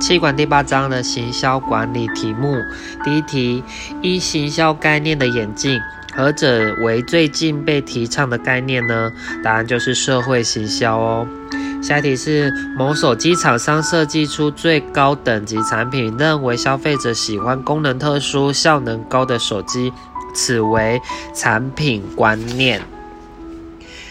气管第八章的行销管理题目，第一题：一行销概念的演进，何者为最近被提倡的概念呢？答案就是社会行销哦。下一题是某手机厂商设计出最高等级产品，认为消费者喜欢功能特殊、效能高的手机，此为产品观念。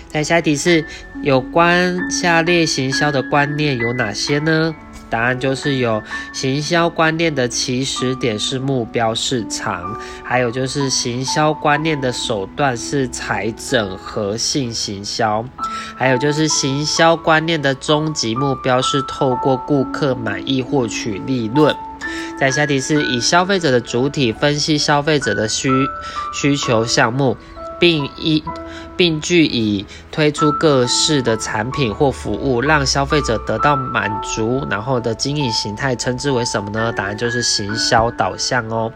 再下一题是有关下列行销的观念有哪些呢？答案就是有行销观念的起始点是目标市场，还有就是行销观念的手段是财整合性行销，还有就是行销观念的终极目标是透过顾客满意获取利润。在下题是以消费者的主体分析消费者的需需求项目。并一并据以推出各式的产品或服务，让消费者得到满足，然后的经营形态称之为什么呢？答案就是行销导向哦。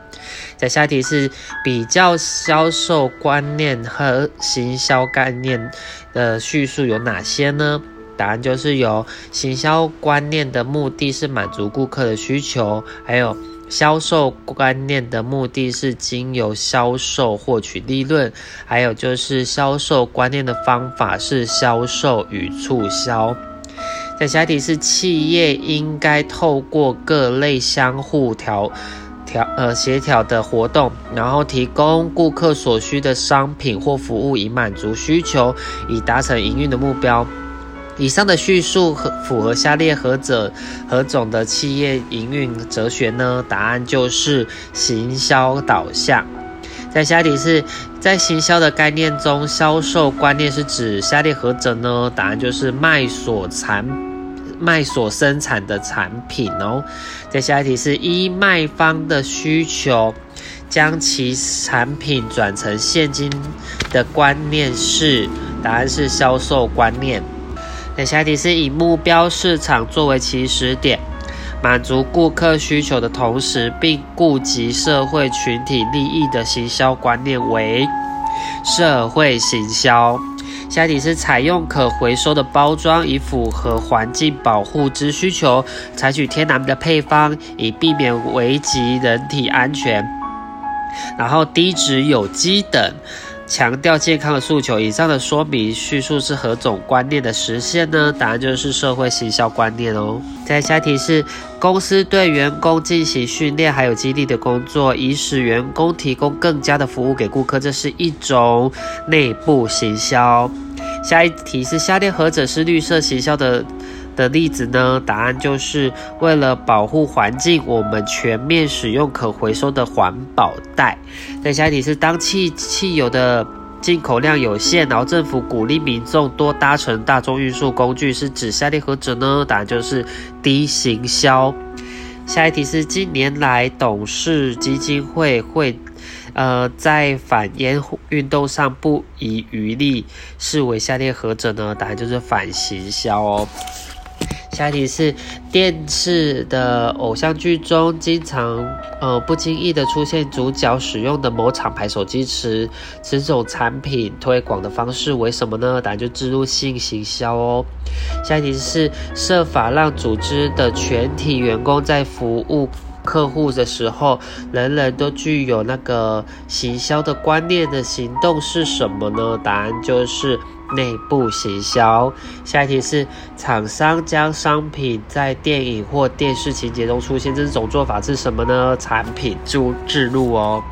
在下一题是比较销售观念和行销概念的叙述有哪些呢？答案就是有行销观念的目的是满足顾客的需求，还有。销售观念的目的是经由销售获取利润，还有就是销售观念的方法是销售与促销。在下题是企业应该透过各类相互调调呃协调的活动，然后提供顾客所需的商品或服务，以满足需求，以达成营运的目标。以上的叙述和符合下列何者何种的企业营运哲学呢？答案就是行销导向。在下一题是在行销的概念中，销售观念是指下列何者呢？答案就是卖所产卖所生产的产品哦。在下一题是依卖方的需求，将其产品转成现金的观念是？答案是销售观念。下题是以目标市场作为起始点，满足顾客需求的同时，并顾及社会群体利益的行销观念为社会行销。下题是采用可回收的包装，以符合环境保护之需求，采取天然的配方，以避免危及人体安全，然后低脂有机等。强调健康的诉求，以上的说明叙述是何种观念的实现呢？答案就是社会行销观念哦。再下题是公司对员工进行训练还有激励的工作，以使员工提供更加的服务给顾客，这是一种内部行销。下一题是下列何者是绿色行销的？的例子呢？答案就是为了保护环境，我们全面使用可回收的环保袋。再下一题是：当汽汽油的进口量有限，然后政府鼓励民众多搭乘大众运输工具，是指下列何者呢？答案就是低行销。下一题是：近年来董事基金会会呃在反烟运动上不遗余力，视为下列何者呢？答案就是反行销哦。下一题是电视的偶像剧中，经常呃不经意的出现主角使用的某厂牌手机时，此种产品推广的方式为什么呢？答案就植入性行销哦。下一题是设法让组织的全体员工在服务客户的时候，人人都具有那个行销的观念的行动是什么呢？答案就是。内部行销。下一题是厂商将商品在电影或电视情节中出现，这种做法是什么呢？产品注置入哦。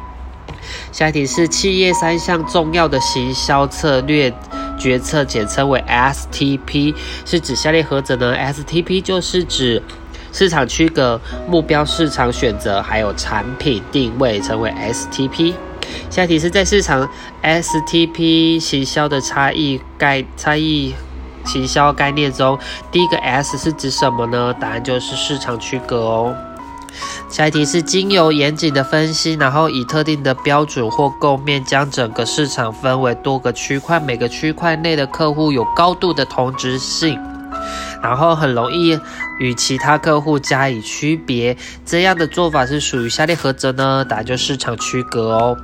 下一题是企业三项重要的行销策略决策，简称为 STP，是指下列何者呢？STP 就是指市场区隔、目标市场选择，还有产品定位，称为 STP。下一题是在市场 STP 行销的差异概差异行销概念中，第一个 S 是指什么呢？答案就是市场区隔哦。下一题是经由严谨的分析，然后以特定的标准或构面，将整个市场分为多个区块，每个区块内的客户有高度的同质性。然后很容易与其他客户加以区别。这样的做法是属于下列何者呢？答案就市场区隔哦。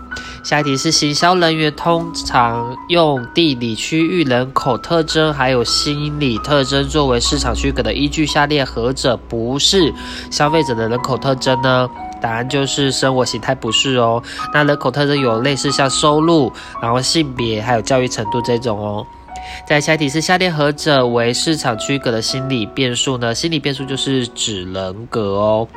下一题是行销人员通常用地理区域、人口特征还有心理特征作为市场区隔的依据，下列何者不是消费者的人口特征呢？答案就是生活形态不是哦。那人口特征有类似像收入、然后性别还有教育程度这种哦。在下一题是下列何者为市场区隔的心理变数呢？心理变数就是指人格哦。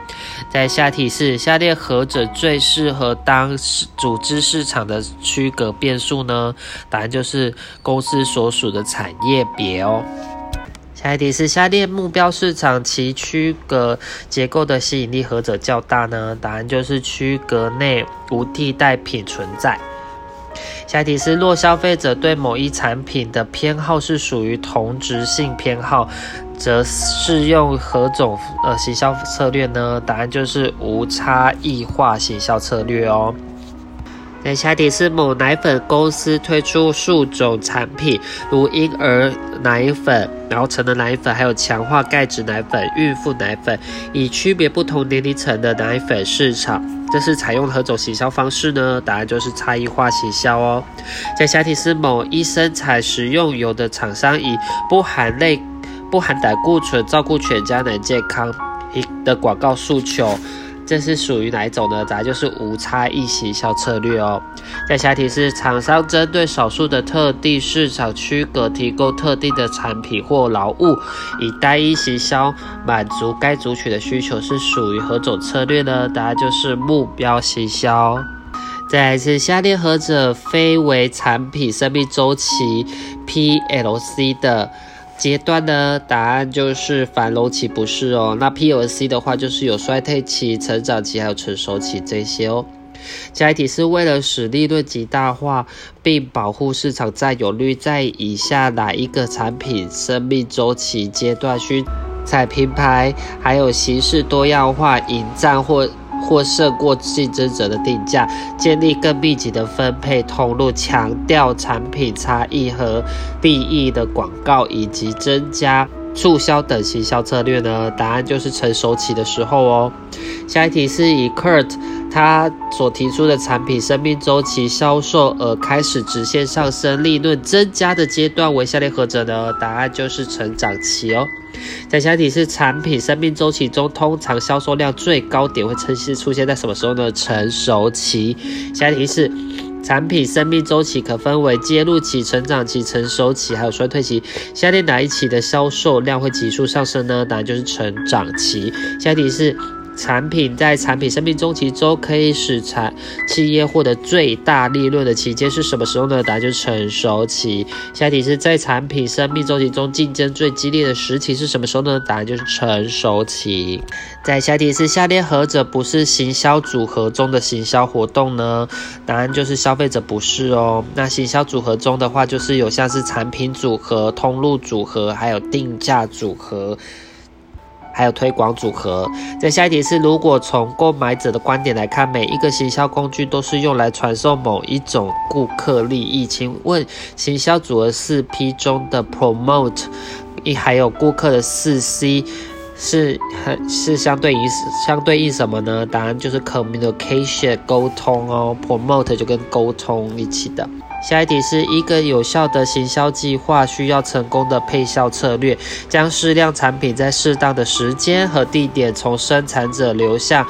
在下一题是下列何者最适合当组织市场的区隔变数呢？答案就是公司所属的产业别哦。下一题是下列目标市场其区隔结构的吸引力何者较大呢？答案就是区隔内无替代品存在。下一题是若消费者对某一产品的偏好是属于同质性偏好，则适用何种呃行销策略呢？答案就是无差异化行销策略哦。在下题是某奶粉公司推出数种产品，如婴儿奶粉、然后成人奶粉，还有强化钙质奶粉、孕妇奶粉，以区别不同年龄层的奶粉市场。这是采用何种行销方式呢？答案就是差异化行销哦。在下题是某一生产食用油的厂商，以不含类、不含胆固醇，照顾全家人健康的广告诉求。这是属于哪一种呢？答案就是无差异行销策略哦。在下题是厂商针对少数的特定市场区隔，提供特定的产品或劳务，以单一行销满足该族群的需求，是属于何种策略呢？答案就是目标行销。再是下列何者非为产品生命周期 （PLC） 的？阶段呢？答案就是繁荣期不是哦。那 P O C 的话，就是有衰退期、成长期还有成熟期这些哦。下一题是为了使利润极大化，并保护市场占有率，在以下哪一个产品生命周期阶段需采品牌还有形式多样化、引战或？或胜过竞争者的定价，建立更密集的分配通路，强调产品差异和利益的广告，以及增加促销等行销策略呢？答案就是成熟期的时候哦。下一题是以 Kurt 他所提出的产品生命周期销售额开始直线上升、利润增加的阶段为下列何者呢？答案就是成长期哦。在下一题是产品生命周期中，通常销售量最高点会呈现出现在什么时候呢？成熟期。下一题是产品生命周期可分为揭露期、成长期、成熟期，还有衰退期。下列哪一期的销售量会急速上升呢？答案就是成长期。下一题是。产品在产品生命周期中可以使产企业获得最大利润的期间是什么时候呢？答案就是成熟期。下题是在产品生命周期中竞争最激烈的时期是什么时候呢？答案就是成熟期。在下题是下列何者不是行销组合中的行销活动呢？答案就是消费者不是哦。那行销组合中的话，就是有像是产品组合、通路组合，还有定价组合。还有推广组合。在下一题是，如果从购买者的观点来看，每一个行销工具都是用来传授某一种顾客利益，请问行销组合四 P 中的 Promote，一还有顾客的四 C。是很是相对于相对应什么呢？答案就是 communication 沟通哦，promote 就跟沟通一起的。下一题是一个有效的行销计划需要成功的配销策略，将适量产品在适当的时间和地点从生产者流向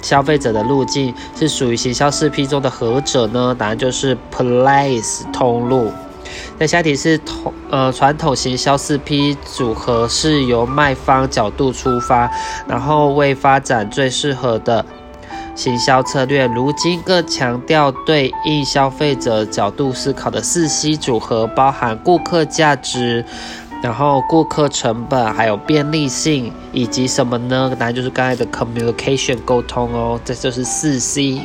消费者的路径，是属于行销四 P 中的何者呢？答案就是 place 通路。那下一题是统呃传统行销四 P 组合是由卖方角度出发，然后为发展最适合的行销策略。如今更强调对应消费者角度思考的四 C 组合，包含顾客价值，然后顾客成本，还有便利性，以及什么呢？答案就是刚才的 communication 沟通哦，这就是四 C。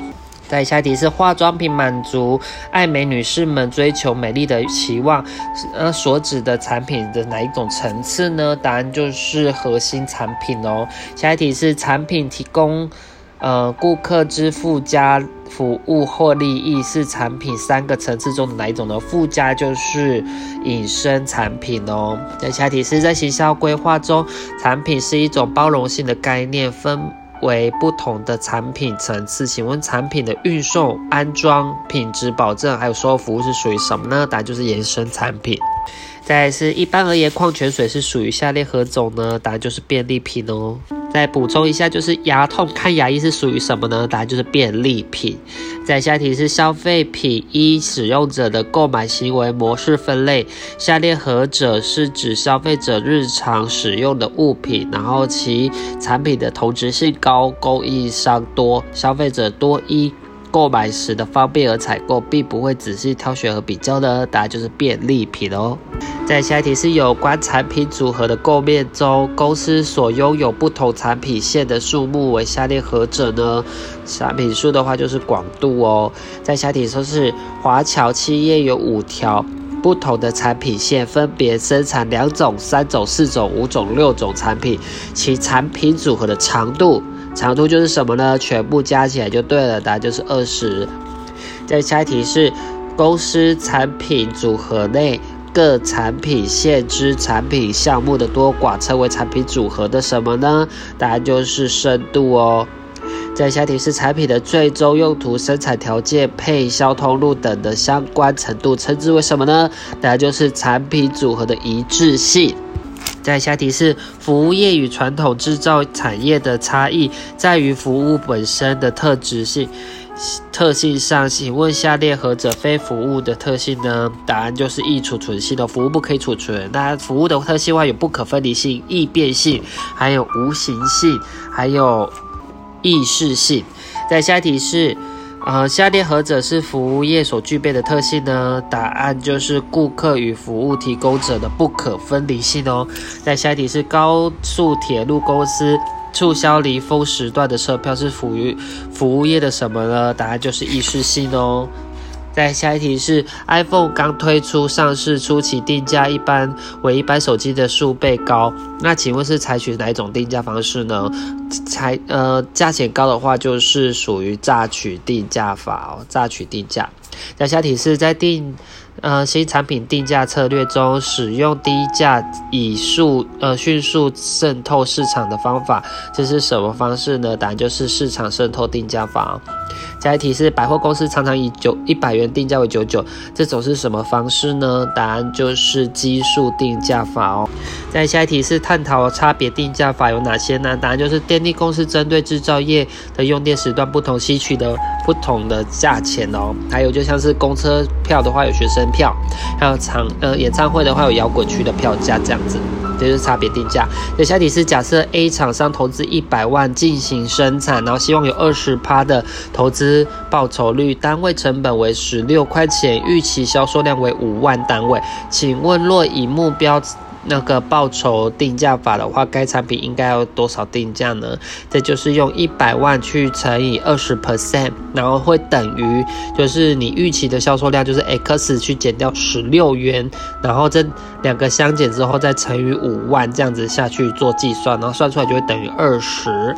再下一题是化妆品满足爱美女士们追求美丽的期望，呃，所指的产品的哪一种层次呢？答案就是核心产品哦。下一题是产品提供。呃，顾客之附加服务或利益是产品三个层次中的哪一种呢？附加就是引申产品哦。在下题是在行销规划中，产品是一种包容性的概念，分为不同的产品层次。请问产品的运送、安装、品质保证还有售后服务是属于什么呢？答案就是延伸产品。再是一般而言，矿泉水是属于下列何种呢？答案就是便利品哦。再补充一下，就是牙痛看牙医是属于什么呢？答案就是便利品。再下题是消费品一使用者的购买行为模式分类，下列何者是指消费者日常使用的物品？然后其产品的同质性高，供应商多，消费者多一。购买时的方便而采购，并不会仔细挑选和比较呢？答案就是便利品哦。在下一题是有关产品组合的构面中，公司所拥有不同产品线的数目为下列何者呢？产品数的话就是广度哦。在下题说是华侨企业有五条不同的产品线，分别生产两种、三种、四种、五种、六种产品，其产品组合的长度。长度就是什么呢？全部加起来就对了，答案就是二十。再下一题是公司产品组合内各产品线之产品项目的多寡称为产品组合的什么呢？答案就是深度哦。再下一题是产品的最终用途、生产条件、配销通路等的相关程度称之为什么呢？答案就是产品组合的一致性。在下题是服务业与传统制造产业的差异在于服务本身的特质性特性上，请问下列何者非服务的特性呢？答案就是易储存性的服务不可以储存。那服务的特性话有不可分离性、易变性，还有无形性，还有易逝性。在下题是。呃，下列何者是服务业所具备的特性呢？答案就是顾客与服务提供者的不可分离性哦。在下一题是高速铁路公司促销离峰时段的车票是属于服务业的什么呢？答案就是易逝性哦。在下一题是 iPhone 刚推出上市初期定价一般为一般手机的数倍高，那请问是采取哪一种定价方式呢？才呃价钱高的话就是属于榨取定价法哦，榨取定价。在下题是在定。呃，新产品定价策略中使用低价以速呃迅速渗透市场的方法，这是什么方式呢？答案就是市场渗透定价法。下一题是百货公司常常以九一百元定价为九九，这种是什么方式呢？答案就是基数定价法哦。再下一题是探讨差别定价法有哪些呢？答案就是电力公司针对制造业的用电时段不同，吸取的不同的价钱哦。还有就像是公车票的话，有学生。票，还有场呃演唱会的话有摇滚区的票价这样子，这就是差别定价。那下题是假设 A 厂商投资一百万进行生产，然后希望有二十趴的投资报酬率，单位成本为十六块钱，预期销售量为五万单位，请问若以目标。那个报酬定价法的话，该产品应该要多少定价呢？这就是用一百万去乘以二十 percent，然后会等于就是你预期的销售量就是 x 去减掉十六元，然后这两个相减之后再乘以五万，这样子下去做计算，然后算出来就会等于二十。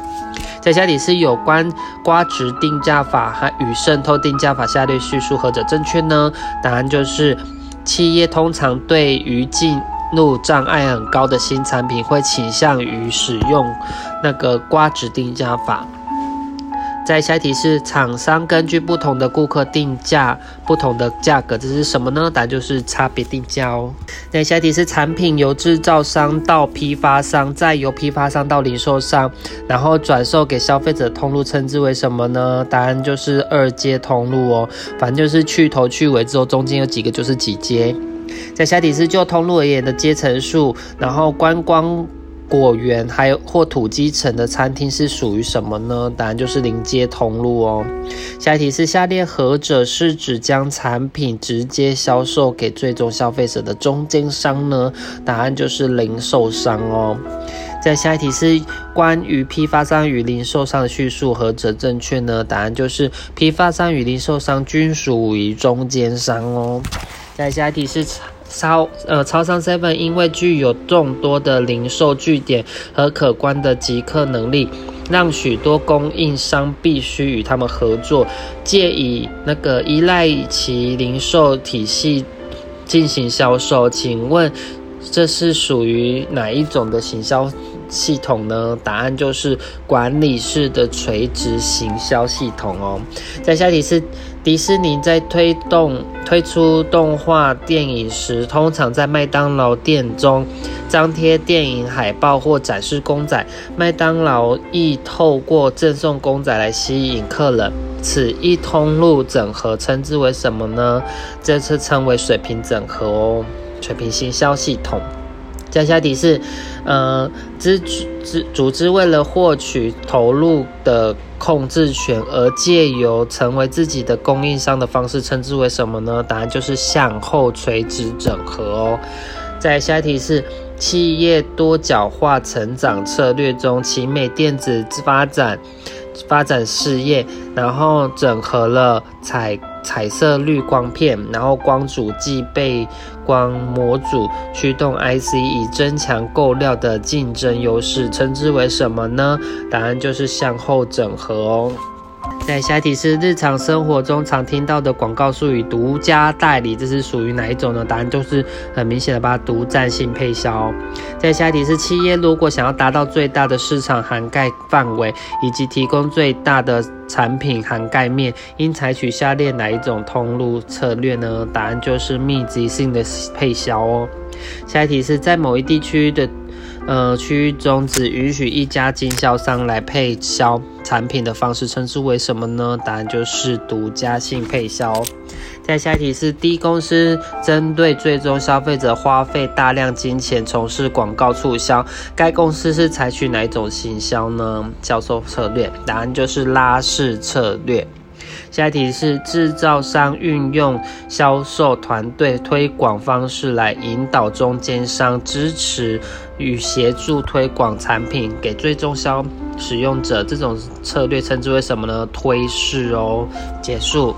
在下题是有关瓜值定价法和与渗透定价法下列叙述何者正确呢？答案就是企业通常对于进路障碍很高的新产品会倾向于使用那个瓜指定价法。再下一题是厂商根据不同的顾客定价不同的价格，这是什么呢？答案就是差别定价哦。在下一题是产品由制造商到批发商，再由批发商到零售商，然后转售给消费者通路，称之为什么呢？答案就是二阶通路哦。反正就是去头去尾之后，中间有几个就是几阶。在下底是就通路而言的阶层数，然后观光果园还有或土基层的餐厅是属于什么呢？答案就是临街通路哦。下一题是下列何者是指将产品直接销售给最终消费者的中间商呢？答案就是零售商哦。在下一题是关于批发商与零售商的叙述何者正确呢？答案就是批发商与零售商均属于中间商哦。在下一题是超呃超商 seven，因为具有众多的零售据点和可观的集客能力，让许多供应商必须与他们合作，借以那个依赖其零售体系进行销售。请问这是属于哪一种的行销系统呢？答案就是管理式的垂直行销系统哦。在下题是。迪士尼在推动推出动画电影时，通常在麦当劳店中张贴电影海报或展示公仔。麦当劳亦透过赠送公仔来吸引客人。此一通路整合称之为什么呢？这次称为水平整合哦，水平行销系统。接下题是，呃，资资组织为了获取投入的控制权而借由成为自己的供应商的方式，称之为什么呢？答案就是向后垂直整合哦。在下一题是，企业多角化成长策略中，奇美电子发展。发展事业，然后整合了彩彩色滤光片，然后光阻计背光模组驱动 IC，以增强购料的竞争优势，称之为什么呢？答案就是向后整合哦。在下一题是日常生活中常听到的广告术语“独家代理”，这是属于哪一种呢？答案就是很明显的，把独占性配销。在下一题是企业如果想要达到最大的市场涵盖范围，以及提供最大的产品涵盖面，应采取下列哪一种通路策略呢？答案就是密集性的配销哦。下一题是在某一地区的。呃，区域中只允许一家经销商来配销产品的方式，称之为什么呢？答案就是独家性配销。再下一题是，D 公司针对最终消费者花费大量金钱从事广告促销，该公司是采取哪一种行销呢？销售策略？答案就是拉式策略。下一题是制造商运用销售团队推广方式来引导中间商支持与协助推广产品给最终销使用者，这种策略称之为什么呢？推式哦。结束。